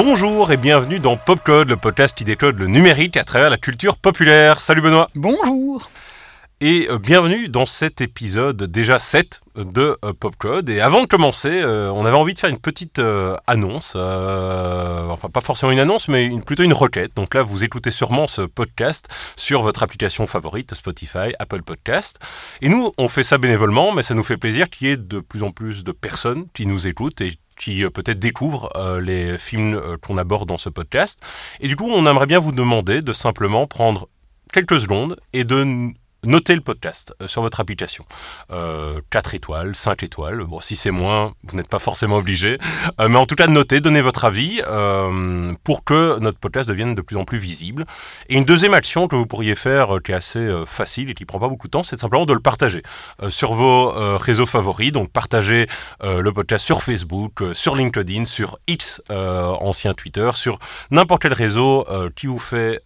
Bonjour et bienvenue dans Popcode, le podcast qui décode le numérique à travers la culture populaire. Salut Benoît Bonjour Et euh, bienvenue dans cet épisode déjà 7 de euh, Popcode. Et avant de commencer, euh, on avait envie de faire une petite annonce, enfin pas forcément une annonce, mais plutôt une requête. Donc là, vous écoutez sûrement ce podcast sur votre application favorite, Spotify, Apple Podcast. Et nous, on fait ça bénévolement, mais ça nous fait plaisir qu'il y ait de plus en plus de personnes qui nous écoutent et qui peut-être découvrent les films qu'on aborde dans ce podcast. Et du coup, on aimerait bien vous demander de simplement prendre quelques secondes et de notez le podcast euh, sur votre application. Euh, 4 étoiles, 5 étoiles. Bon, si c'est moins, vous n'êtes pas forcément obligé. Euh, mais en tout cas, notez, donnez votre avis euh, pour que notre podcast devienne de plus en plus visible. Et une deuxième action que vous pourriez faire, qui est assez facile et qui prend pas beaucoup de temps, c'est simplement de le partager sur vos réseaux favoris. Donc, partagez le podcast sur Facebook, sur LinkedIn, sur X, ancien Twitter, sur n'importe quel réseau qui vous fait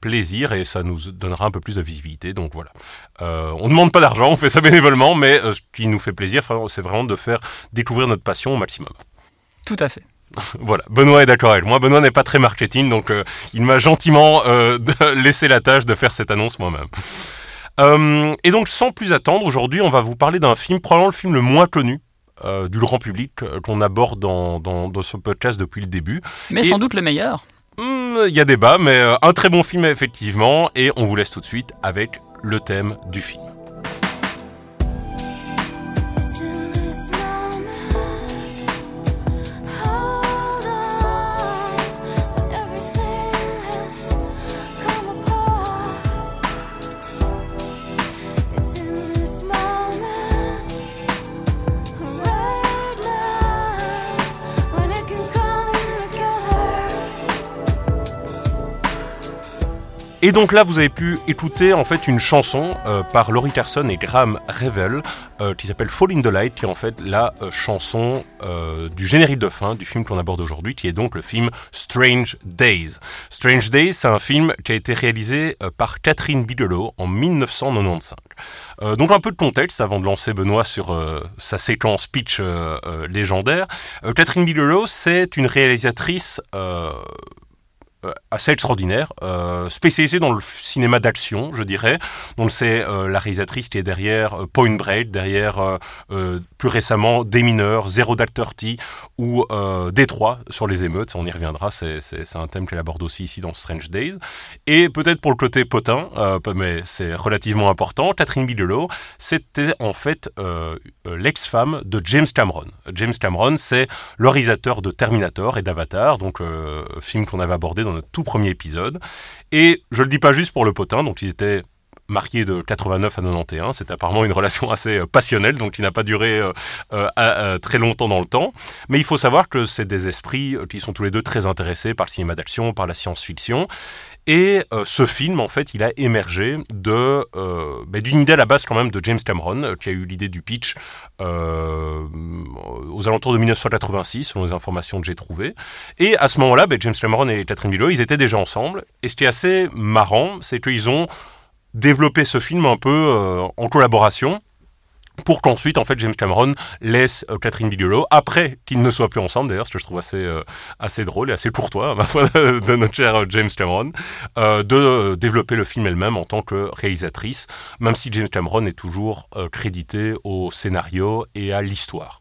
plaisir et ça nous donnera un peu plus de visibilité. Donc voilà. Euh, on ne demande pas d'argent, on fait ça bénévolement, mais euh, ce qui nous fait plaisir, c'est vraiment de faire découvrir notre passion au maximum. Tout à fait. voilà, Benoît est d'accord avec moi. Benoît n'est pas très marketing, donc euh, il m'a gentiment laissé la tâche de faire cette annonce moi-même. et donc, sans plus attendre, aujourd'hui, on va vous parler d'un film, probablement le film le moins connu du grand public qu'on aborde dans, ce podcast depuis le début. Mais sans doute le meilleur. Hmm, il y a débat, mais un très bon film effectivement, et on vous laisse tout de suite avec le thème du film. Et donc là, vous avez pu écouter en fait une chanson euh, par Laurie Carson et Graham Revel euh, qui s'appelle Fall in the Light, qui est en fait la euh, chanson du générique de fin du film qu'on aborde aujourd'hui, qui est donc le film Strange Days. Strange Days, c'est un film qui a été réalisé par Catherine Bigelow en 1995. donc un peu de contexte avant de lancer Benoît sur sa séquence pitch légendaire. Catherine Bigelow, c'est une réalisatrice euh, assez extraordinaire, euh, spécialisée dans le cinéma d'action, je dirais. Donc c'est euh, la réalisatrice qui est derrière Point Break, derrière plus récemment Des mineurs, Zero Dark Thirty ou Détroit sur les émeutes. On y reviendra, c'est un thème qu'elle aborde aussi ici dans Strange Days. Et peut-être pour le côté potin, mais c'est relativement important, Catherine Bigelow, c'était en fait l'ex-femme de James Cameron. James Cameron, c'est le réalisateur de Terminator et d'Avatar, donc film qu'on avait abordé dans tout premier épisode. Et je le dis pas juste pour le potin, donc ils étaient mariés de 89 à 91. C'est apparemment une relation assez euh, passionnelle, donc qui n'a pas duré euh, euh, très longtemps dans le temps. Mais il faut savoir que c'est des esprits qui sont tous les deux très intéressés par le cinéma d'action, par la science-fiction. Et ce film, en fait, il a émergé bah, d'une idée à la base quand même de James Cameron, qui a eu l'idée du pitch aux alentours de 1986, selon les informations que j'ai trouvées. Et à ce moment-là, bah, James Cameron et Catherine Bigelow, ils étaient déjà ensemble. Et ce qui est assez marrant, c'est qu'ils ont développé ce film un peu en collaboration pour qu'ensuite, en fait, James Cameron laisse euh, Catherine Bigelow, après qu'ils ne soient plus ensemble, d'ailleurs, ce que je trouve assez, euh, assez drôle et assez courtois, ma foi, de notre cher euh, James Cameron, de développer le film elle-même en tant que réalisatrice, même si James Cameron est toujours crédité au scénario et à l'histoire.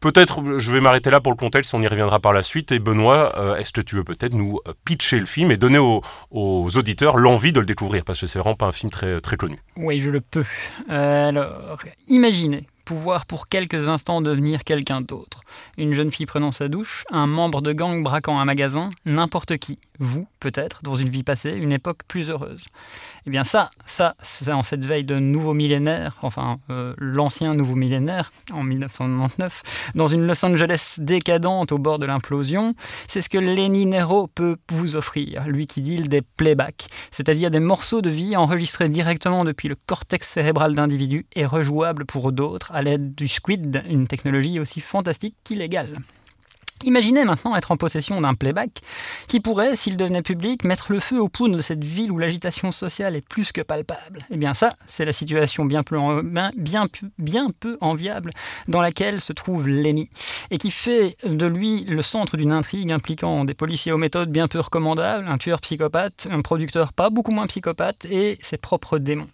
Peut-être, je vais m'arrêter là pour le contexte, on y reviendra par la suite. Et Benoît, euh, est-ce que tu veux peut-être nous euh, pitcher le film et donner aux, auditeurs l'envie de le découvrir? Parce que c'est vraiment pas un film très, très connu. Oui, je le peux. alors, imaginez pouvoir pour quelques instants devenir quelqu'un d'autre. Une jeune fille prenant sa douche, un membre de gang braquant un magasin, n'importe qui vous, peut-être, dans une vie passée, une époque plus heureuse. Eh bien ça, ça, c'est en cette veille de nouveau millénaire, enfin euh, l'ancien nouveau millénaire, en 1999, dans une Los Angeles décadente au bord de l'implosion, c'est ce que Lenny Nero peut vous offrir, lui qui deal des playbacks, c'est-à-dire des morceaux de vie enregistrés directement depuis le cortex cérébral d'individus et rejouables pour d'autres à l'aide du squid, une technologie aussi fantastique qu'illégale. Imaginez maintenant être en possession d'un playback qui pourrait, s'il devenait public, mettre le feu aux poudres de cette ville où l'agitation sociale est plus que palpable. Eh bien ça, c'est la situation bien, bien, bien, peu enviable dans laquelle se trouve Lenny, et qui fait de lui le centre d'une intrigue impliquant des policiers aux méthodes bien peu recommandables, un tueur psychopathe, un producteur pas beaucoup moins psychopathe, et ses propres démons.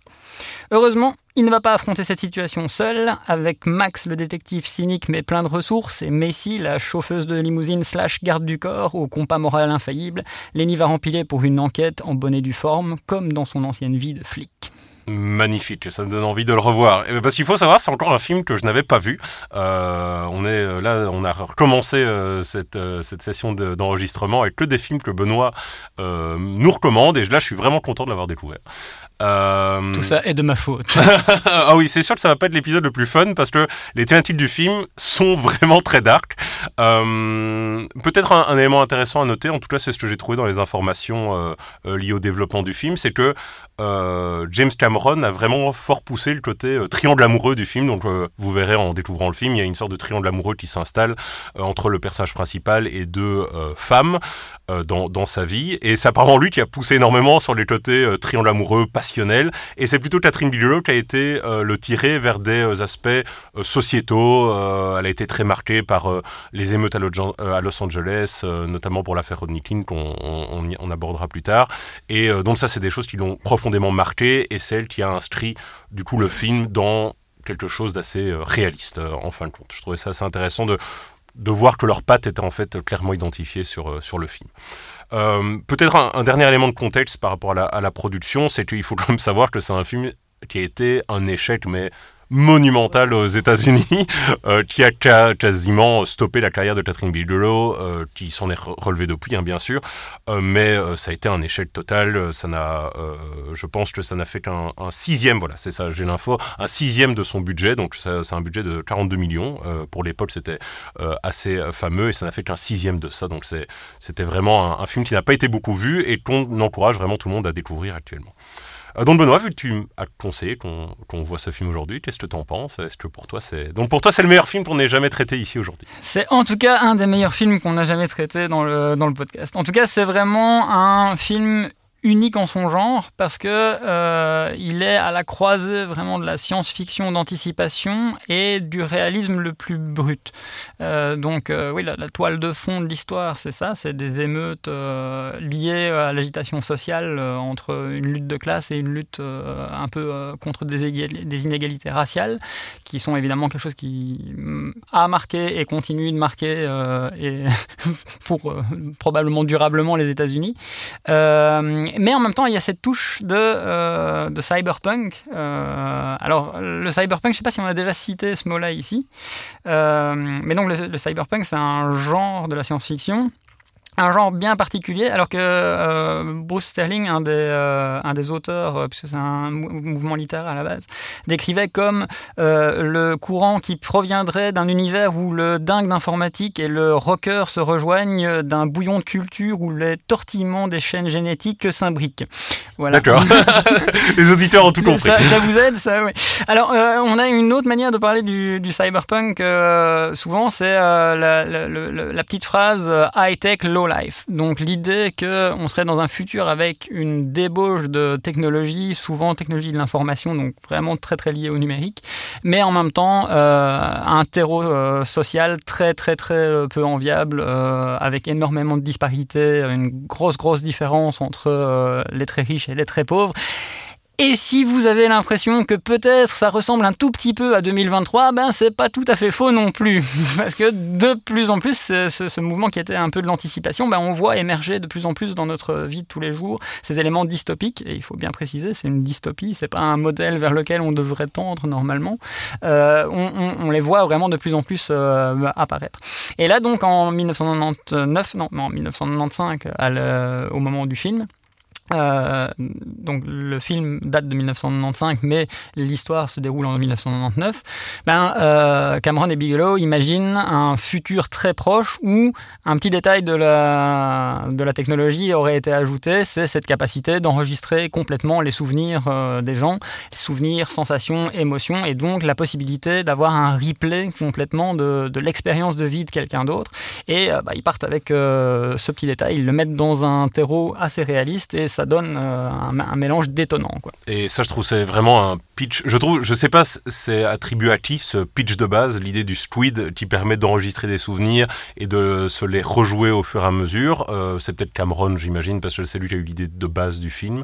Heureusement, il ne va pas affronter cette situation seul, avec Max le détective cynique mais plein de ressources, et Macy la chauffeuse de limousine slash garde du corps au compas moral infaillible, Lenny va rempiler pour une enquête en bonnet du forme, comme dans son ancienne vie de flic. Magnifique, ça me donne envie de le revoir. Parce qu'il faut savoir, c'est encore un film que je n'avais pas vu. Euh, on est euh, là, on a recommencé euh, cette, cette session d'enregistrement avec que des films que Benoît nous recommande, et là, je suis vraiment content de l'avoir découvert. Euh... Tout ça est de ma faute. ah oui, c'est sûr que ça va pas être l'épisode le plus fun parce que les thématiques du film sont vraiment très dark. Euh... Peut-être un, élément intéressant à noter, en tout cas c'est ce que j'ai trouvé dans les informations euh, liées au développement du film, c'est que James Cameron a vraiment fort poussé le côté triangle amoureux du film. Donc vous verrez en découvrant le film, il y a une sorte de triangle amoureux qui s'installe entre le personnage principal et deux femmes dans, dans, sa vie. Et c'est apparemment lui qui a poussé énormément sur les côtés triangle amoureux, et c'est plutôt Catherine Bigelow qui a été euh, le tirer vers des euh, aspects euh, sociétaux. elle a été très marquée par les émeutes à, Los Angeles, notamment pour l'affaire Rodney King qu'on on, abordera plus tard. Et donc ça, c'est des choses qui l'ont profondément marqué et celle qui a inscrit du coup le film dans quelque chose d'assez réaliste en fin de compte. Je trouvais ça assez intéressant de, de voir que leurs pattes étaient en fait clairement identifiées sur, sur le film. Euh, peut-être un, dernier élément de contexte par rapport à la, à la production, c'est qu'il faut quand même savoir que c'est un film qui a été un échec, mais monumental aux États-Unis, euh, qui a quasiment stoppé la carrière de Catherine Bigelow, euh, qui s'en est relevé depuis, hein, bien sûr, euh, mais ça a été un échec total. Ça n'a, je pense que ça n'a fait qu'un sixième, voilà, c'est ça, j'ai l'info, un sixième de son budget, donc c'est un budget de 42 millions. pour l'époque, c'était assez fameux et ça n'a fait qu'un sixième de ça, donc c'était vraiment un film qui n'a pas été beaucoup vu et qu'on encourage vraiment tout le monde à découvrir actuellement. Euh, donc Benoît, vu que tu as conseillé qu'on voit ce film aujourd'hui, qu'est-ce que tu en penses? Est-ce que pour toi c'est donc pour toi c'est le meilleur film qu'on ait jamais traité ici aujourd'hui? C'est en tout cas un des meilleurs films qu'on a jamais traité dans le dans le podcast. En tout cas, c'est vraiment un film unique en son genre parce que euh, il est à la croisée vraiment de la science-fiction d'anticipation et du réalisme le plus brut. Euh, donc euh, oui, la, toile de fond de l'histoire, c'est ça, c'est des émeutes liées à l'agitation sociale entre une lutte de classe et une lutte un peu contre des, des, inégalités raciales, qui sont évidemment quelque chose qui mm, a marqué et continue de marquer et pour probablement durablement les États-Unis mais en même temps, il y a cette touche de, euh, cyberpunk. Euh, alors, le cyberpunk, je ne sais pas si on a déjà cité ce mot-là ici, euh, mais donc le cyberpunk, c'est un genre de la science-fiction un genre bien particulier, alors que euh, Bruce Sterling, un des, euh, un des auteurs, euh, puisque c'est un mouvement littéraire à la base, décrivait comme le courant qui proviendrait d'un univers où le dingue d'informatique et le rocker se rejoignent, d'un bouillon de culture où les tortillements des chaînes génétiques s'imbriquent. Voilà. D'accord. les auditeurs ont tout compris. Ça, ça vous aide, ça, oui. Alors, on a une autre manière de parler du, du cyberpunk. souvent, c'est la, la, la, petite phrase high-tech, low life. Donc l'idée qu'on serait dans un futur avec une débauche de technologie, souvent technologie de l'information, donc vraiment très très liée au numérique, mais en même temps euh, un terreau euh, social très très très euh, peu enviable, avec énormément de disparités, une grosse grosse différence entre les très riches et les très pauvres. Et si vous avez l'impression que peut-être ça ressemble un tout petit peu à 2023, ben c'est pas tout à fait faux non plus. Parce que de plus en plus, ce, mouvement qui était un peu de l'anticipation, ben on voit émerger de plus en plus dans notre vie de tous les jours ces éléments dystopiques. Et il faut bien préciser, c'est une dystopie, c'est pas un modèle vers lequel on devrait tendre normalement. Euh, on, les voit vraiment de plus en plus euh, apparaître. Et là donc en 1999, non, en 1995, au moment du film, Euh, donc le film date de 1995, mais l'histoire se déroule en 1999. Ben, euh, Cameron et Bigelow imaginent un futur très proche où un petit détail de la, de la technologie aurait été ajouté, c'est cette capacité d'enregistrer complètement les souvenirs euh, des gens, les souvenirs, sensations, émotions, et donc la possibilité d'avoir un replay complètement de, de l'expérience de vie de quelqu'un d'autre. Et bah, ils partent avec ce petit détail, ils le mettent dans un terreau assez réaliste et ça donne euh, un, mélange détonnant. Quoi. Et ça, je trouve, c'est vraiment un pitch. Je trouve, je sais pas, c'est attribué à qui ce pitch de base, l'idée du squid qui permet d'enregistrer des souvenirs et de se les rejouer au fur et à mesure. Euh, c'est peut-être Cameron, j'imagine, parce que c'est lui qui a eu l'idée de base du film.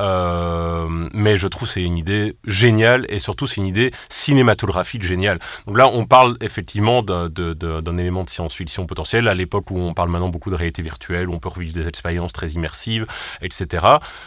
Euh, mais je trouve c'est une idée géniale et surtout c'est une idée cinématographique géniale. Donc là, on parle effectivement d'un élément de science-fiction potentiel à l'époque où on parle maintenant beaucoup de réalité virtuelle, où on peut revivre des expériences très immersives, etc.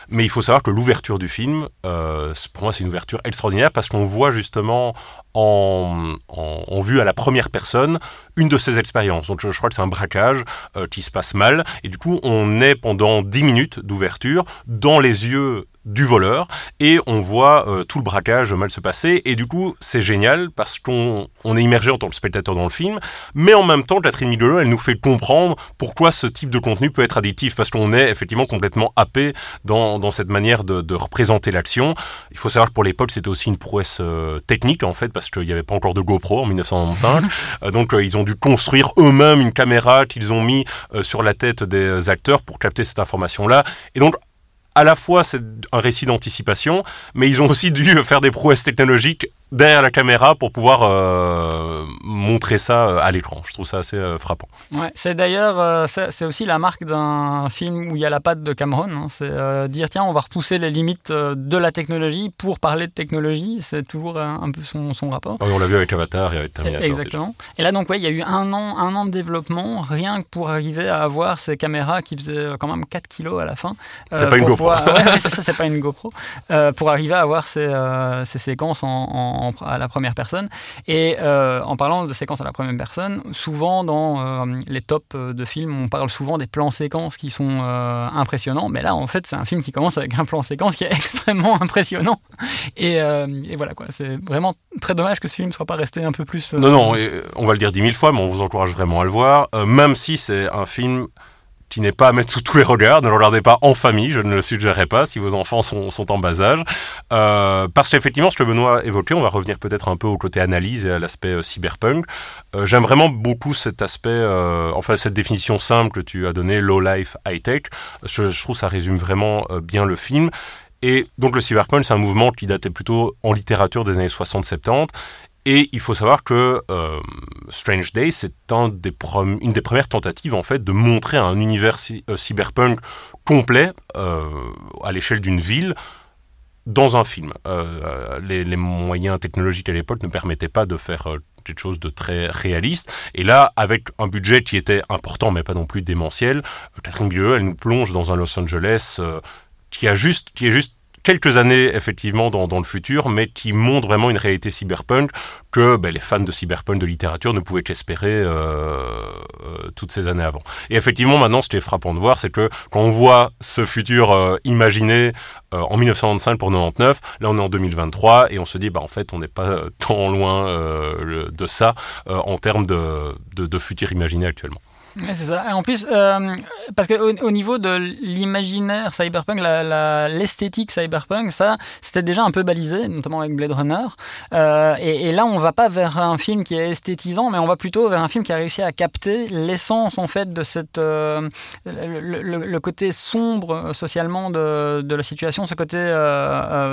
Mais il faut savoir que l'ouverture du film, euh, pour moi, c'est une ouverture extraordinaire parce qu'on voit justement en, en, vue à la première personne une de ces expériences. Donc je, crois que c'est un braquage euh, qui se passe mal et du coup on est pendant 10 minutes d'ouverture dans les yeux du voleur et on voit euh, tout le braquage mal se passer. Et du coup c'est génial parce qu'on on est immergé en tant que spectateur dans le film. Mais en même temps Catherine Bigelow elle nous fait comprendre pourquoi ce type de contenu peut être addictif. Parce qu'on est effectivement complètement happé dans, dans cette manière de, de représenter l'action. Il faut savoir que pour l'époque c'était aussi une prouesse euh, technique en fait parce qu'il n'y avait pas encore de GoPro en 1995 euh, donc ils ont dû construire eux-mêmes une caméra qu'ils ont mis sur la tête des acteurs pour capter cette information là et donc à la fois c'est un récit d'anticipation, mais ils ont aussi dû faire des prouesses technologiques derrière la caméra pour pouvoir euh, montrer ça euh, à l'écran. Je trouve ça assez euh, frappant. Ouais, c'est d'ailleurs, c'est aussi la marque d'un film où il y a la patte de Cameron. Hein. c'est dire, tiens, on va repousser les limites de la technologie pour parler de technologie. C'est toujours un, peu son, son rapport. on l'a vu avec Avatar et avec Terminator. Exactement. Et là, donc, ouais, il y a eu un an, un an de développement, rien que pour arriver à avoir ces caméras qui faisaient quand même 4 kilos à la fin. C'est pas une GoPro. ouais, ça, c'est pas une GoPro. pour arriver à avoir ces, ces séquences en à la première personne. Et euh, en parlant de séquences à la première personne, souvent dans euh, les tops de films, on parle souvent des plans séquences qui sont euh, impressionnants. Mais là, en fait, c'est un film qui commence avec un plan séquence qui est extrêmement impressionnant. Et, et voilà, quoi. C'est vraiment très dommage que ce film ne soit pas resté un peu plus. Non, non, on va le dire dix mille fois, mais on vous encourage vraiment à le voir. même si c'est un film qui n'est pas à mettre sous tous les regards. Ne le regardez pas en famille, je ne le suggérerais pas si vos enfants sont, en bas âge. Euh, parce qu'effectivement, ce que Benoît évoquait, on va revenir peut-être un peu au côté analyse et à l'aspect euh, cyberpunk. Euh, J'aime vraiment beaucoup cet aspect, enfin cette définition simple que tu as donnée, low life, high tech. Je, je trouve ça résume vraiment bien le film. Et donc le cyberpunk, c'est un mouvement qui datait plutôt en littérature des années 60-70 et il faut savoir que euh, Strange Days, c'est une des premières tentatives en fait de montrer un univers euh, cyberpunk complet euh, à l'échelle d'une ville dans un film. Les, moyens technologiques à l'époque ne permettaient pas de faire quelque chose de très réaliste. Et là, avec un budget qui était important, mais pas non plus démentiel, Catherine Bigelow, elle nous plonge dans un Los Angeles qui juste, qui est juste quelques années effectivement dans, le futur, mais qui montre vraiment une réalité cyberpunk que ben, les fans de cyberpunk de littérature ne pouvaient qu'espérer euh, euh, toutes ces années avant. Et effectivement, maintenant, ce qui est frappant de voir, c'est que quand on voit ce futur euh, imaginé en 1995 pour 99, là on est en 2023 et on se dit, bah en fait, on n'est pas tant loin de ça en termes de, de futur imaginé actuellement. C'est ça. Et en plus, euh, parce qu'au au niveau de l'imaginaire cyberpunk, l'esthétique cyberpunk, ça, c'était déjà un peu balisé, notamment avec Blade Runner. Euh, et, là, on va pas vers un film qui est esthétisant, mais on va plutôt vers un film qui a réussi à capter l'essence, en fait, de cette, euh, le, côté sombre socialement de, la situation, ce côté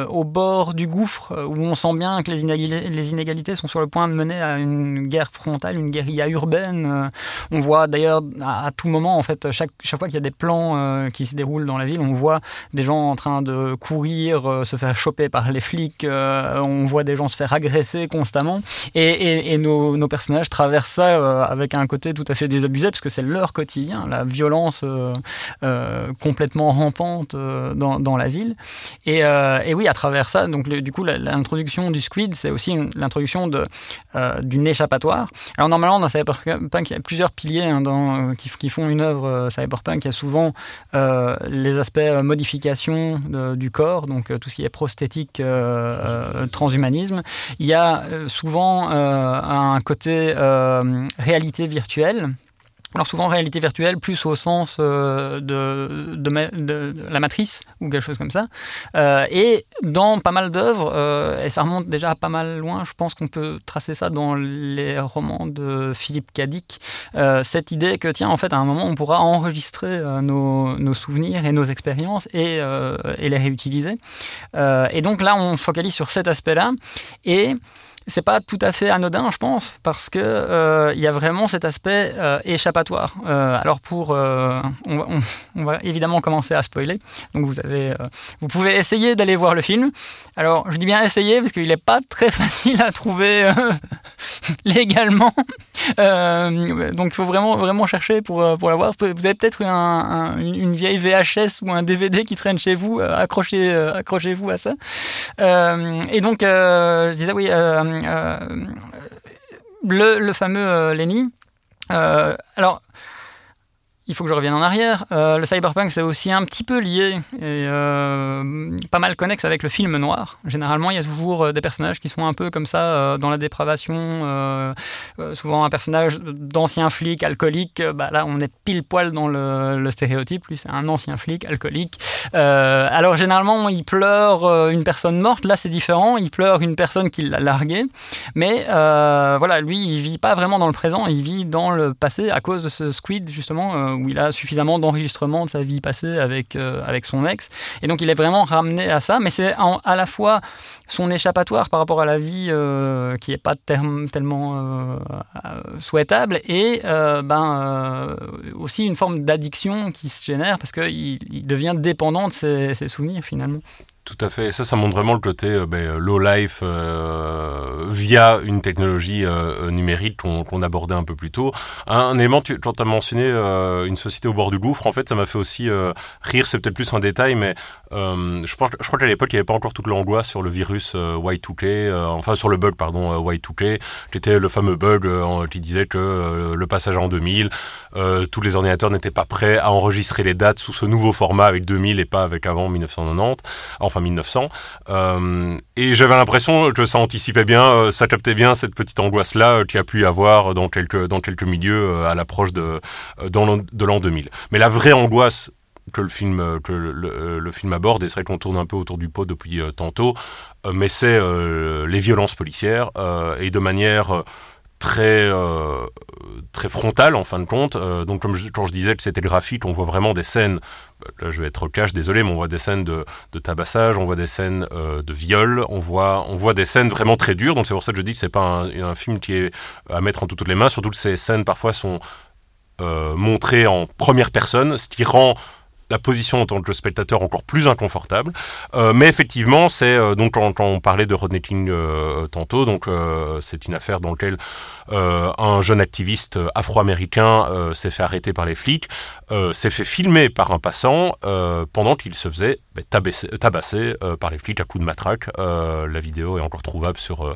au bord du gouffre, où on sent bien que les inégalités, les inégalités sont sur le point de mener à une guerre frontale, une guérilla urbaine. on voit d'ailleurs à, tout moment, en fait, chaque, chaque fois qu'il y a des plans euh, qui se déroulent dans la ville, on voit des gens en train de courir, euh, se faire choper par les flics, euh, on voit des gens se faire agresser constamment, et, nos, personnages traversent ça avec un côté tout à fait désabusé, parce que c'est leur quotidien, la violence complètement rampante dans, dans, la ville. Et, et, oui, à travers ça, donc du coup, l'introduction du Squid, c'est aussi l'introduction d'une échappatoire. Alors normalement, dans Cyberpunk, il y a plusieurs piliers hein, dans hein, qui, qui, font une œuvre cyberpunk, il y a souvent les aspects modification du corps, donc tout ce qui est prosthétique, transhumanisme. Il y a souvent un côté réalité virtuelle alors souvent réalité virtuelle, plus au sens euh, de, la matrice ou quelque chose comme ça. Euh, et dans pas mal d'œuvres, euh, et ça remonte déjà pas mal loin, je pense qu'on peut tracer ça dans les romans de Philippe Cadic, cette idée que tiens en fait à un moment on pourra enregistrer nos, nos, souvenirs et nos expériences et, et les réutiliser. et donc là on focalise sur cet aspect-là et c'est pas tout à fait anodin, je pense, parce que euh, il y a vraiment cet aspect euh, échappatoire. Euh, alors pour, on va, évidemment commencer à spoiler. Donc vous avez, vous pouvez essayer d'aller voir le film. Alors je dis bien essayer parce qu'il n'est pas très facile à trouver légalement. donc il faut vraiment vraiment chercher pour pour l'avoir. Vous avez peut-être une vieille VHS ou un DVD qui traîne chez vous. accrochez accrochez-vous à ça. et donc je disais oui le, le, fameux euh, Lenny. Euh, alors, il faut que je revienne en arrière. Euh, le cyberpunk, c'est aussi un petit peu lié et euh, pas mal connexe avec le film noir. Généralement, il y a toujours euh, des personnages qui sont un peu comme ça dans la dépravation. souvent, un personnage d'ancien flic alcoolique. Bah, là, on est pile poil dans le, stéréotype. Lui, c'est un ancien flic alcoolique. alors, généralement, il pleure une personne morte. Là, c'est différent. Il pleure une personne qui l'a largué. Mais voilà, lui, il vit pas vraiment dans le présent. Il vit dans le passé à cause de ce squid, justement où il a suffisamment d'enregistrements de sa vie passée avec, euh, avec son ex. Et donc il est vraiment ramené à ça, mais c'est à la fois son échappatoire par rapport à la vie euh, qui n'est pas tellement euh, souhaitable et ben, aussi une forme d'addiction qui se génère parce qu'il il devient dépendant de ses souvenirs finalement. Tout à fait. Ça, ça montre vraiment le côté euh, ben, low life euh, via une technologie euh, numérique qu'on abordait un peu plus tôt. Un, élément, quand tu as mentionné une société au bord du gouffre, en fait, ça m'a fait aussi rire. C'est peut-être plus un détail, mais je, pense, je crois qu'à l'époque, il n'y avait pas encore toute l'angoisse sur le virus Y2K, enfin sur le bug, pardon, Y2K, qui était le fameux bug qui disait que le passage en 2000, tous les ordinateurs n'étaient pas prêts à enregistrer les dates sous ce nouveau format avec 2000 et pas avec avant 1990. Enfin, 1900. Euh, et j'avais l'impression que ça anticipait bien, euh, ça captait bien cette petite angoisse-là euh, qu'il y a pu y avoir dans quelques, dans quelques milieux à l'approche de, de l'an 2000. Mais la vraie angoisse que le film, que le, film aborde, et c'est vrai qu'on tourne un peu autour du pot depuis tantôt, mais c'est les violences policières, et de manière très euh, très frontale en fin de compte. Euh, donc comme je, quand je disais que c'était graphique, on voit vraiment des scènes. Là, je vais être cash, désolé, mais on voit des scènes de, de tabassage, on voit des scènes euh, de viol, on voit on voit des scènes vraiment très dures. Donc c'est pour ça que je dis que c'est pas un, film qui est à mettre entre toutes les mains. Surtout que ces scènes parfois sont montrées en première personne, ce qui rend la position en tant que spectateur encore plus inconfortable. Euh, mais effectivement, c'est euh, donc quand, on parlait de Rodney King euh, tantôt, donc c'est une affaire dans laquelle un jeune activiste afro-américain s'est fait arrêter par les flics, s'est fait filmer par un passant pendant qu'il se faisait bah, tabasser, par les flics à coups de matraque. la vidéo est encore trouvable sur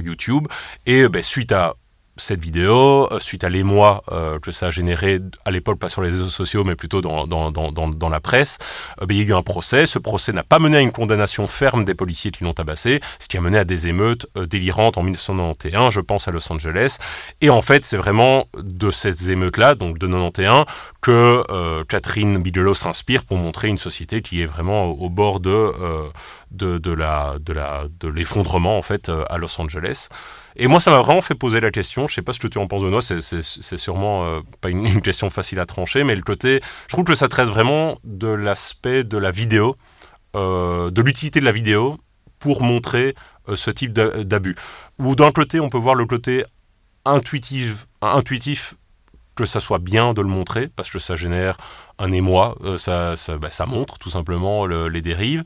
YouTube et bah, suite à cette vidéo, euh, suite à l'émoi euh, que ça a généré à l'époque, pas sur les réseaux sociaux, mais plutôt dans, la presse, euh, ben, il y a eu un procès. Ce procès n'a pas mené à une condamnation ferme des policiers qui l'ont tabassé, ce qui a mené à des émeutes délirantes en 1991, je pense à Los Angeles. Et en fait, c'est vraiment de ces émeutes-là, donc de 91, que Catherine Bigelow s'inspire pour montrer une société qui est vraiment au, bord de l'effondrement en fait à Los Angeles. Et moi, ça m'a vraiment fait poser la question. Je sais pas ce que tu en penses, Benoît. C'est, sûrement euh, pas une, question facile à trancher, mais le côté, je trouve que ça traite vraiment de l'aspect de la vidéo, euh, de l'utilité de la vidéo pour montrer euh, ce type d'abus. Ou d'un côté, on peut voir le côté intuitif, intuitif que ça soit bien de le montrer, parce que ça génère un émoi, ça, bah, ça, montre tout simplement les dérives.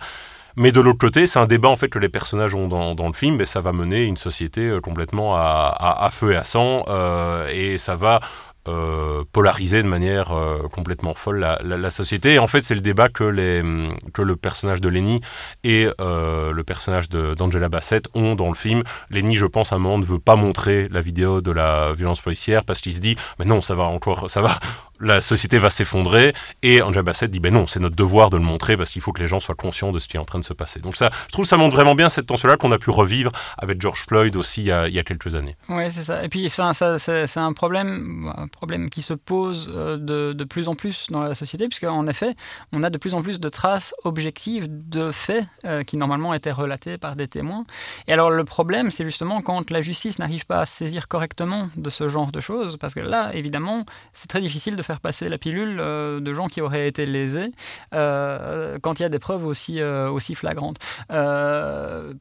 Mais de l'autre côté, c'est un débat en fait que les personnages ont dans, le film, mais ça va mener une société euh, complètement à, feu et à sang, euh, et ça va euh, polariser de manière complètement folle la, société. Et en fait, c'est le débat que, que le personnage de Lenny et le personnage d'Angela Bassett ont dans le film. Lenny, je pense, à un moment ne veut pas montrer la vidéo de la violence policière parce qu'il se dit, mais non, ça va encore, ça va, la société va s'effondrer. Et Angela Bassett dit, ben non, c'est notre devoir de le montrer parce qu'il faut que les gens soient conscients de ce qui est en train de se passer. Donc ça, je trouve ça montre vraiment bien cette tension-là qu'on a pu revivre avec George Floyd aussi il y a, quelques années. Oui, c'est ça. Et puis ça, c'est un problème problème qui se pose euh, de, de, plus en plus dans la société, puisqu'en effet, on a de plus en plus de traces objectives de faits euh, qui normalement étaient relatés par des témoins. Et alors le problème, c'est justement quand la justice n'arrive pas à saisir correctement de ce genre de choses, parce que là, évidemment, c'est très difficile de faire passer la pilule euh, de gens qui auraient été lésés quand il y a des preuves aussi, aussi flagrantes.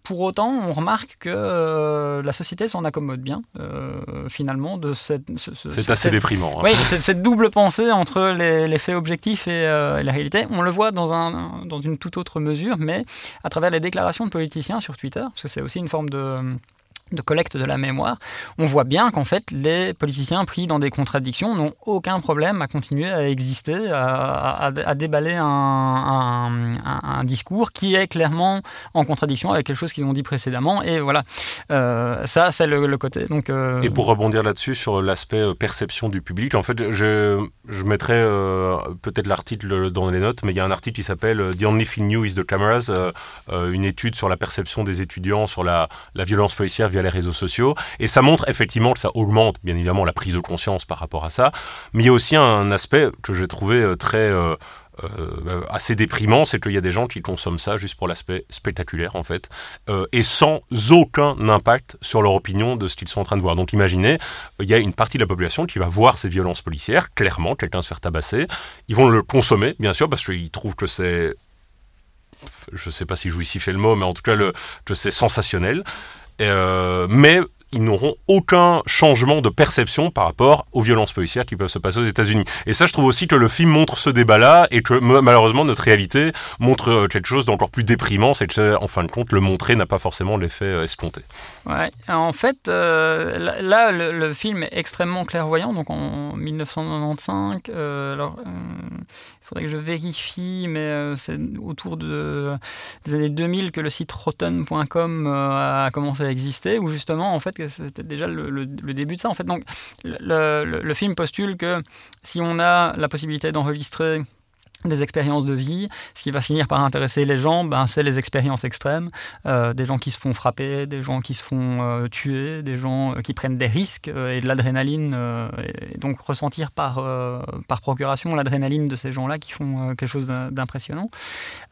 pour autant, on remarque que la société s'en accommode bien, finalement, de cette... c'est assez déprimant. Hein. Oui, cette double pensée entre les, faits objectifs euh, et, la réalité. On le voit dans, un, dans une toute autre mesure, mais à travers les déclarations de politiciens sur Twitter, parce que c'est aussi une forme de de collecte de la mémoire, on voit bien qu'en fait les politiciens pris dans des contradictions n'ont aucun problème à continuer à exister, à, déballer un, discours qui est clairement en contradiction avec quelque chose qu'ils ont dit précédemment. Et voilà, euh, ça c'est le, côté. Donc, euh, Et pour rebondir là-dessus sur l'aspect euh, perception du public, en fait je, mettrai peut-être l'article dans les notes, mais il y a un article qui s'appelle The Only Thing New is the Cameras, une étude sur la perception des étudiants sur la, la violence policière les réseaux sociaux. Et ça montre effectivement que ça augmente, bien évidemment, la prise de conscience par rapport à ça. Mais il y a aussi un aspect que j'ai trouvé euh, très... Euh, euh, assez déprimant, c'est qu'il y a des gens qui consomment ça juste pour l'aspect spectaculaire en fait, et sans aucun impact sur leur opinion de ce qu'ils sont en train de voir. Donc imaginez, il y a une partie de la population qui va voir ces violences policières, clairement, quelqu'un se faire tabasser, ils vont le consommer, bien sûr, parce qu'ils trouvent que c'est je ne sais pas si jouissif est le mot, mais en tout cas le, que c'est sensationnel. Euh, mais ils n'auront aucun changement de perception par rapport aux violences policières qui peuvent se passer aux États-Unis. Et ça, je trouve aussi que le film montre ce débat-là et que malheureusement notre réalité montre euh, quelque chose d'encore plus déprimant, c'est que en fin de compte, le montrer n'a pas forcément l'effet euh, escompté. Ouais, en fait, euh, là, le, film est extrêmement clairvoyant, donc en 1995. alors, il faudrait que je vérifie, mais c'est autour de, des années 2000 que le site rotten.com a commencé à exister, où justement, en fait, c'était déjà le, début de ça en fait. Donc le, film postule que si on a la possibilité d'enregistrer des expériences de vie. Ce qui va finir par intéresser les gens, ben, c'est les expériences extrêmes. Euh, des gens qui se font frapper, des gens qui se font euh, tuer, des gens euh, qui prennent des risques et de l'adrénaline. et donc ressentir par, par procuration l'adrénaline de ces gens-là qui font quelque chose d'impressionnant.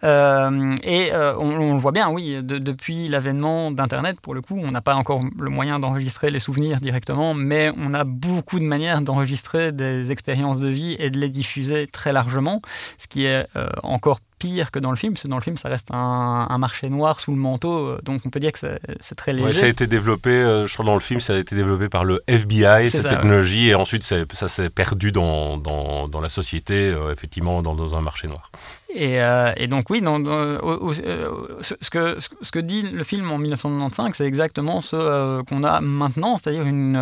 et on, le voit bien, oui, depuis l'avènement d'Internet, pour le coup, on n'a pas encore le moyen d'enregistrer les souvenirs directement, mais on a beaucoup de manières d'enregistrer des expériences de vie et de les diffuser très largement ce qui est euh, encore pire que dans le film, parce que dans le film, ça reste un, marché noir sous le manteau, euh, donc on peut dire que c'est très léger. ça a été développé, euh, je crois dans le film, ça a été développé par le FBI, cette technologie, et ensuite ça s'est perdu dans, dans, dans, la société, effectivement, dans, dans, un marché noir. Et, et donc oui, dans, ce, que, ce que dit le film en 1995, c'est exactement ce qu'on a maintenant, c'est-à-dire une,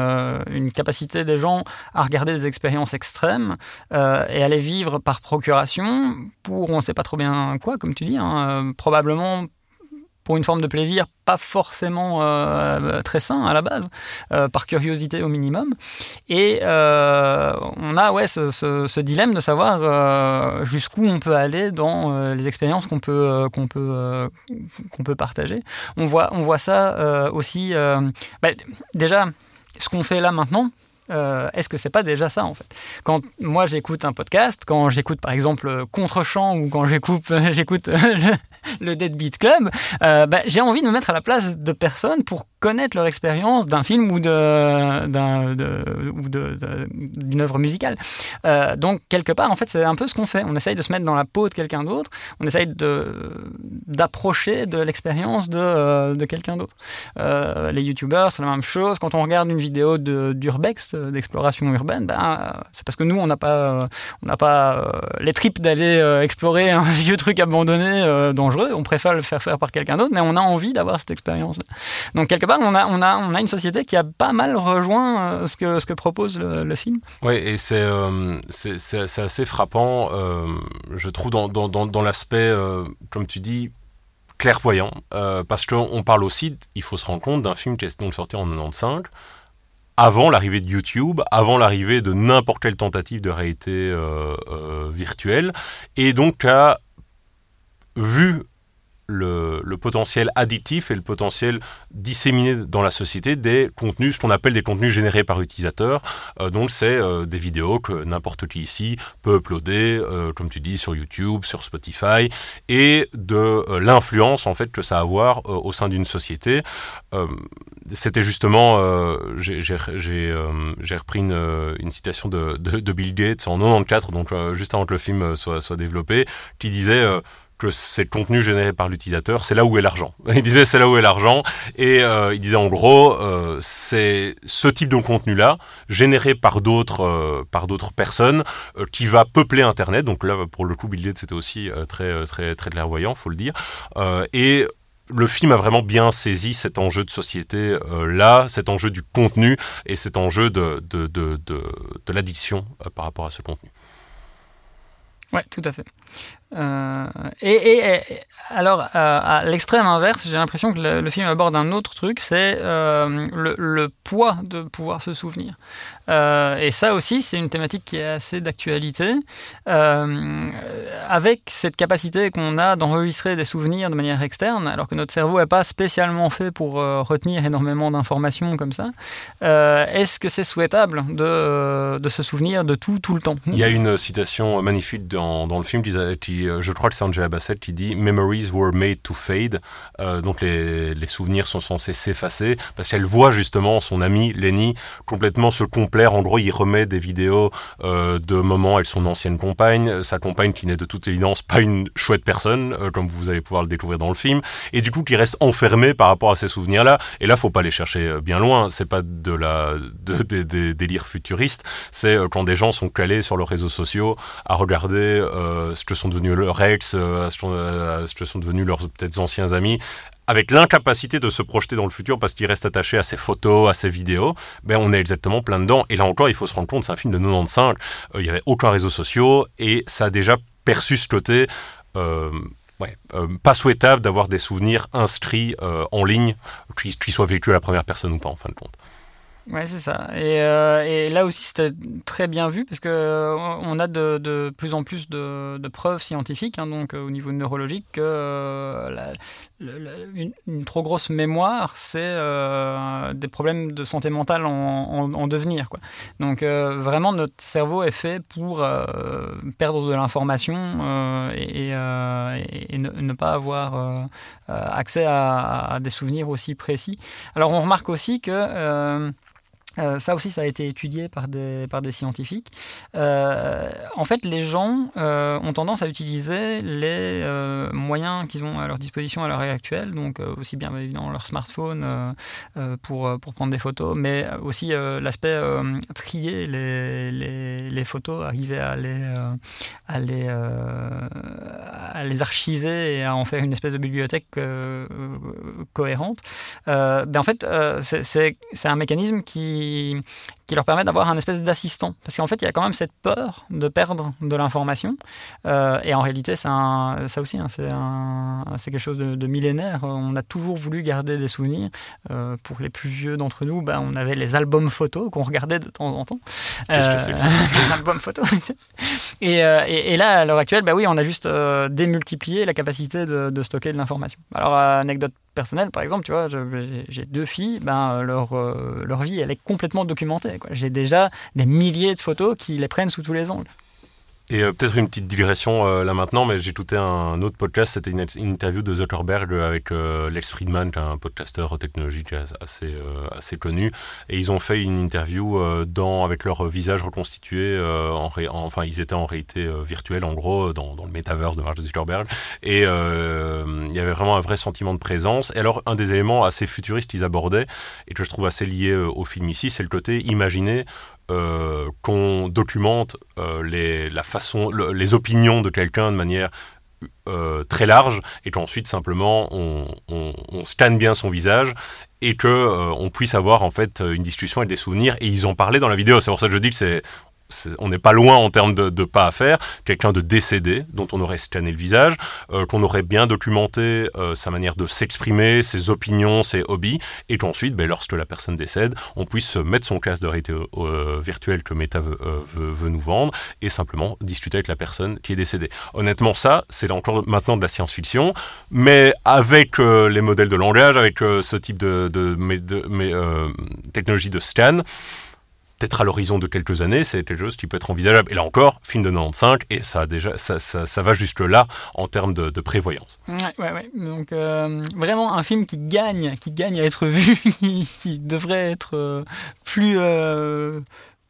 une capacité des gens à regarder des expériences extrêmes et à les vivre par procuration pour on ne sait pas trop bien quoi, comme tu dis, hein, probablement pour une forme de plaisir pas forcément euh, très sain à la base, euh, par curiosité au minimum. Et euh, on a ouais, ce, dilemme de savoir jusqu'où on peut aller dans les expériences qu'on peut, qu'on peut, qu'on peut partager. On voit, on voit ça aussi, bah, déjà, ce qu'on fait là maintenant, euh, est-ce que c'est pas déjà ça en fait? Quand moi j'écoute un podcast, quand j'écoute par exemple Contre-champ ou quand j'écoute le, le Deadbeat Club, euh, bah, j'ai envie de me mettre à la place de personnes pour connaître leur expérience d'un film ou d'une œuvre musicale. Euh, donc quelque part en fait c'est un peu ce qu'on fait. On essaye de se mettre dans la peau de quelqu'un d'autre. On essaye d'approcher de l'expérience de, de quelqu'un d'autre. les youtubeurs c'est la même chose. Quand on regarde une vidéo d'urbex euh, d'exploration urbaine, ben, c'est parce que nous, on n'a pas, euh, on n'a pas euh, les tripes d'aller explorer un vieux truc abandonné, dangereux. On préfère le faire faire par quelqu'un d'autre, mais on a envie d'avoir cette expérience. Donc quelque part, on a, une société qui a pas mal rejoint ce, que, ce que propose le, film. Oui, et c'est c'est assez frappant, je trouve, dans, l'aspect, comme tu dis, clairvoyant, parce qu'on parle aussi, il faut se rendre compte, d'un film qui est sorti en 95, avant l'arrivée de YouTube, avant l'arrivée de n'importe quelle tentative de réalité euh, euh, virtuelle, et donc a vu le, potentiel additif et le potentiel disséminé dans la société des contenus, ce qu'on appelle des contenus générés par utilisateur. Euh, donc c'est euh, des vidéos que n'importe qui ici peut uploader, euh, comme tu dis, sur YouTube, sur Spotify, et de l'influence en fait que ça a avoir au sein d'une société. C'était justement, j'ai repris une, citation de, de, Bill Gates en 94, donc juste avant que le film soit développé, qui disait que c'est le contenu généré par l'utilisateur, c'est là où est l'argent. Il disait c'est là où est l'argent et euh, il disait en gros euh, c'est ce type de contenu là généré par d'autres euh, par d'autres personnes qui va peupler internet. Donc là pour le coup Bill Gates c'était aussi très très très clairvoyant, faut le dire. et le film a vraiment bien saisi cet enjeu de société là, cet enjeu du contenu et cet enjeu de, de, de, de, de l'addiction par rapport à ce contenu. Ouais, tout à fait. Euh, et, alors, euh, à l'extrême inverse, j'ai l'impression que le, film aborde un autre truc, c'est euh, le, poids de pouvoir se souvenir. et ça aussi, c'est une thématique qui est assez d'actualité, avec cette capacité qu'on a d'enregistrer des souvenirs de manière externe, alors que notre cerveau n'est pas spécialement fait pour retenir énormément d'informations comme ça. Est-ce que c'est souhaitable de, de, se souvenir de tout, tout le temps? Il y a une citation magnifique dans, dans le film qui euh, je crois que c'est Angela Bassett qui dit Memories were made to fade. Euh, donc les, les, souvenirs sont censés s'effacer parce qu'elle voit justement son ami Lenny complètement se complaire. En gros, il remet des vidéos euh, de moments avec son ancienne compagne, sa compagne qui n'est de toute évidence pas une chouette personne, comme vous allez pouvoir le découvrir dans le film, et du coup qui reste enfermé par rapport à ces souvenirs-là. Et là, faut pas les chercher bien loin. C'est pas de la de, des. C'est quand des gens sont calés sur leurs réseaux sociaux à regarder ce que sont devenus leur ex, euh, ce que sont devenus leurs peut-être anciens amis, avec l'incapacité de se projeter dans le futur parce qu'ils restent attachés à ces photos, à ces vidéos, ben on est exactement plein dedans. Et là encore, il faut se rendre compte, c'est un film de 95, euh, il n'y avait aucun réseau social et ça a déjà perçu ce côté. Euh, ouais, pas souhaitable d'avoir des souvenirs inscrits en ligne, qu'ils soient vécus à la première personne ou pas en fin de compte. Ouais, c'est ça. Et, euh, et, là aussi, c'était très bien vu parce que euh, on a de, plus en plus de, preuves scientifiques, hein, donc au niveau neurologique, que euh, une, trop grosse mémoire, c'est des problèmes de santé mentale en, en, devenir. Quoi. Donc vraiment, notre cerveau est fait pour perdre de l'information et, ne, pas avoir accès à, des souvenirs aussi précis. Alors on remarque aussi que euh, ça aussi, ça a été étudié par des, scientifiques. Euh, en fait, les gens euh, ont tendance à utiliser les moyens qu'ils ont à leur disposition à l'heure actuelle, donc aussi bien évidemment leur smartphone pour, prendre des photos, mais aussi l'aspect trier les, photos, arriver à les, à, les, à les archiver et à en faire une espèce de bibliothèque cohérente. ben en fait, c'est un mécanisme qui qui, leur permet d'avoir un espèce d'assistant. Parce qu'en fait, il y a quand même cette peur de perdre de l'information. Euh, et en réalité, ça aussi, hein, c'est quelque chose de, millénaire. On a toujours voulu garder des souvenirs. Euh, pour les plus vieux d'entre nous, ben, on avait les albums photos qu'on regardait de temps en temps. Qu'est-ce que c'est que ça? Les albums photos. et, et, là, à l'heure actuelle, ben oui, on a juste euh, démultiplié la capacité de, de stocker de l'information. Alors, anecdote personnel, par exemple, tu vois, j'ai deux filles, ben, leur, euh, leur vie, elle est complètement documentée. J'ai déjà des milliers de photos qui les prennent sous tous les angles. Et euh, peut-être une petite digression euh, là maintenant, mais j'ai écouté un autre podcast, c'était une, interview de Zuckerberg avec euh, Lex Friedman, qui est un podcasteur technologique assez, assez connu, et ils ont fait une interview dans, avec leur visage reconstitué, en enfin ils étaient en réalité virtuelle en gros, dans, dans le metaverse de Mark Zuckerberg, et il y avait vraiment un vrai sentiment de présence. Et alors un des éléments assez futuristes qu'ils abordaient, et que je trouve assez lié au film ici, c'est le côté imaginer euh, qu'on documente euh, les, opinions de quelqu'un de manière très large et qu'ensuite simplement on, on, scanne bien son visage et que on puisse avoir en fait une discussion et des souvenirs. Et ils ont parlé dans la vidéo. C'est pour ça que je dis que c'est on n'est pas loin en termes de, pas à faire, quelqu'un de décédé dont on aurait scanné le visage, euh, qu'on aurait bien documenté euh, sa manière de s'exprimer, ses opinions, ses hobbies, et qu'ensuite, ben, lorsque la personne décède, on puisse mettre son casque de réalité euh, virtuelle que Meta veut, nous vendre et simplement discuter avec la personne qui est décédée. Honnêtement, ça, c'est encore maintenant de la science-fiction, mais avec les modèles de langage, avec ce type de, technologie de scan, peut-être à l'horizon de quelques années, c'est quelque chose qui peut être envisageable. Et là encore, film de 95, et ça, déjà, ça, ça, va jusque-là en termes de, prévoyance. Ouais, ouais, ouais. Donc, euh, vraiment un film qui gagne, qui gagne à être vu, qui, devrait être euh, plus, euh,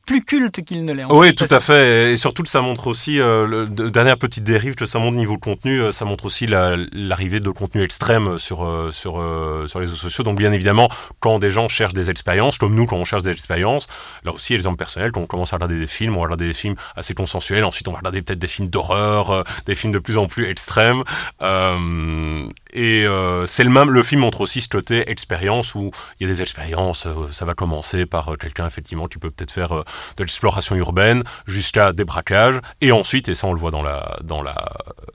plus culte qu'il ne l'est. Oui, tout à fait. Et surtout, ça montre aussi, euh, le, dernière petite dérive que ça montre niveau contenu, euh, ça montre aussi l'arrivée de contenu extrême sur, euh, sur, euh, sur les réseaux sociaux. Donc, bien évidemment, quand des gens cherchent des expériences, comme nous, quand on cherche des expériences, là aussi, exemple personnel, quand on commence à regarder des films, on va regarder des films assez consensuels, ensuite on va regarder peut-être des films d'horreur, des films de plus en plus extrêmes. et c'est le même, le film montre aussi ce côté expérience où il y a des expériences, ça va commencer par quelqu'un, effectivement, qui peut peut-être faire de l'exploration urbaine jusqu'à des braquages, et ensuite, et ça on le voit dans, la, dans, la,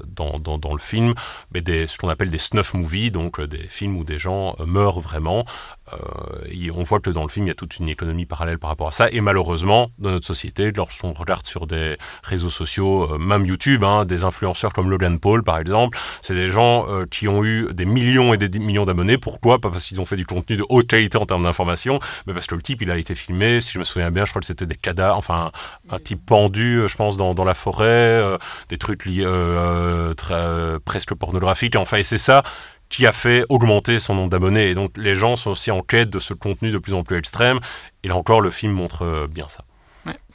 dans, dans, le film, mais des, ce qu'on appelle des snuff movies, donc euh, des films où des gens euh, meurent vraiment, euh, on voit que dans le film, il y a toute une économie parallèle par rapport à ça. Et malheureusement, dans notre société, lorsqu'on regarde sur des réseaux sociaux, euh, même YouTube, hein, des influenceurs comme Logan Paul, par exemple, c'est des gens euh, qui ont eu des millions et des millions d'abonnés. Pourquoi? Pas parce qu'ils ont fait du contenu de haute qualité en termes d'information, mais parce que le type, il a été filmé. Si je me souviens bien, je crois que c'était des cadavres, enfin, un, type pendu, je pense, dans, dans la forêt, des trucs liés, très, presque pornographiques. Enfin, et c'est ça qui a fait augmenter son nombre d'abonnés. Et donc les gens sont aussi en quête de ce contenu de plus en plus extrême. Et là encore, le film montre euh, bien ça.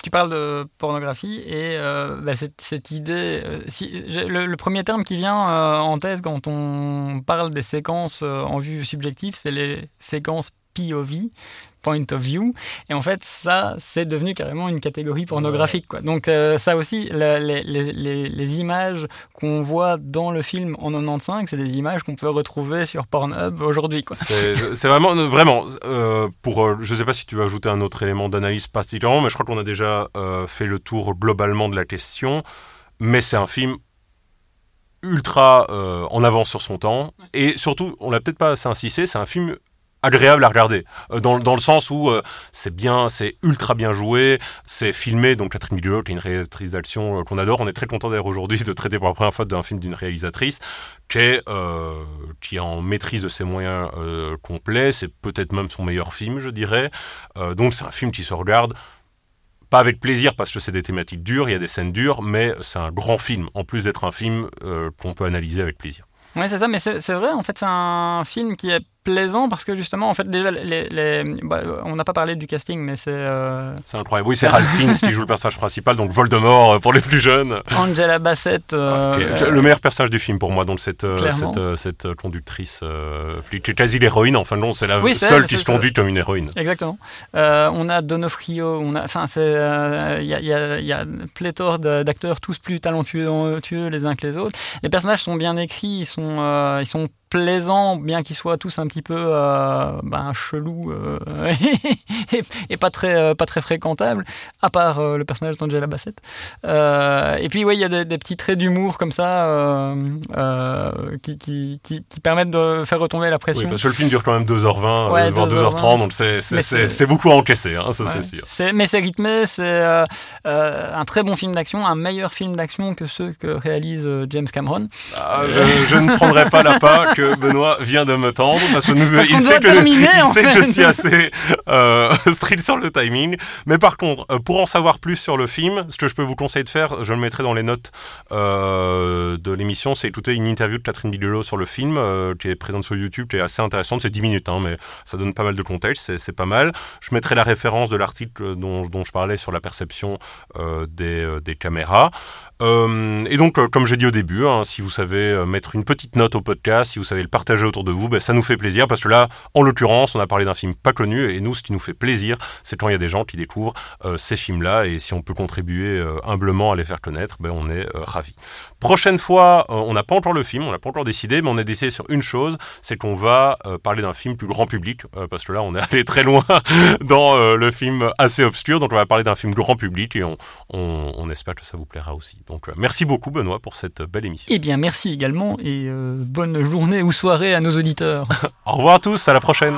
Tu parles de pornographie et euh, bah, cette, idée, euh, si, le, premier terme qui vient en tête quand on parle des séquences en vue subjective, c'est les séquences POV, point of view. Et en fait, ça, c'est devenu carrément une catégorie pornographique. Quoi. Donc euh, ça aussi, les, images qu'on voit dans le film en 95, c'est des images qu'on peut retrouver sur Pornhub aujourd'hui. C'est vraiment, vraiment, euh, pour, euh, je sais pas si tu veux ajouter un autre élément d'analyse particulièrement, mais je crois qu'on a déjà fait le tour globalement de la question. Mais c'est un film ultra en avance sur son temps. Et surtout, on l'a peut-être pas assez insisté, c'est un film agréable à regarder, euh, dans, dans le sens où euh, c'est bien, c'est ultra bien joué, c'est filmé, donc Catherine Bigelow, qui est une réalisatrice d'action euh, qu'on adore, on est très content d'ailleurs aujourd'hui de traiter pour la première fois d'un film d'une réalisatrice qui est, qui en maîtrise de ses moyens complets, c'est peut-être même son meilleur film, je dirais, donc c'est un film qui se regarde pas avec plaisir parce que c'est des thématiques dures, il y a des scènes dures, mais c'est un grand film, en plus d'être un film qu'on peut analyser avec plaisir. Oui, c'est ça, mais c'est vrai, en fait, c'est un film qui est plaisant parce que justement, en fait, déjà, les, bah, on n'a pas parlé du casting, mais c'est. Euh, c'est incroyable. Oui, c'est Ralph Fiennes qui joue le personnage principal, donc Voldemort euh, pour les plus jeunes. Angela Bassett. Euh, le meilleur personnage du film pour moi, donc cette, cette, cette, conductrice flic, qui est quasi l'héroïne. Enfin, non, c'est la seule qui se conduit comme une héroïne. Exactement. on a Donofrio, on a. Enfin, c'est. Il y, a, y, y, a pléthore d'acteurs, tous plus talentueux les uns que les autres. Les personnages sont bien écrits, ils sont, ils sont plaisant, bien qu'ils soient tous un petit peu euh, ben, chelous euh, et, pas très euh, pas très fréquentables, à part le personnage d'Angela Bassett. et puis oui, il y a des, petits traits d'humour comme ça qui, qui, qui, permettent de faire retomber la pression. Oui, parce que le film dure quand même 2h20, 2h30, donc c'est beaucoup à encaisser, hein, ça c'est sûr. Mais c'est rythmé, c'est un très bon film d'action, un meilleur film d'action que ceux que réalise James Cameron. Ah, je, je, ne prendrai pas la part que Benoît vient de me tendre parce que nous, il, sait que, je suis assez euh, strict sur le timing. Mais par contre, euh, pour en savoir plus sur le film, ce que je peux vous conseiller de faire, je le mettrai dans les notes euh, de l'émission, c'est écouter une interview de Catherine Bigelow sur le film euh, qui est présente sur YouTube, qui est assez intéressante. C'est 10 minutes, hein, mais ça donne pas mal de contexte, c'est pas mal. Je mettrai la référence de l'article dont, dont, je parlais sur la perception des, des, caméras. et donc, comme j'ai dit au début, hein, si vous savez mettre une petite note au podcast, si vous savez le partager autour de vous, ben, ça nous fait plaisir parce que là, en l'occurrence, on a parlé d'un film pas connu et nous, ce qui nous fait plaisir, c'est quand il y a des gens qui découvrent ces films-là et si on peut contribuer humblement à les faire connaître, ben, on est ravis. Prochaine fois, on n'a pas encore le film, on n'a pas encore décidé, mais on a décidé sur une chose, c'est qu'on va parler d'un film plus grand public parce que là, on est allé très loin dans le film assez obscur, donc on va parler d'un film grand public et on, on, espère que ça vous plaira aussi. Donc merci beaucoup Benoît pour cette belle émission. Eh bien merci également et bonne journée ou soirée à nos auditeurs. Au revoir à tous, à la prochaine.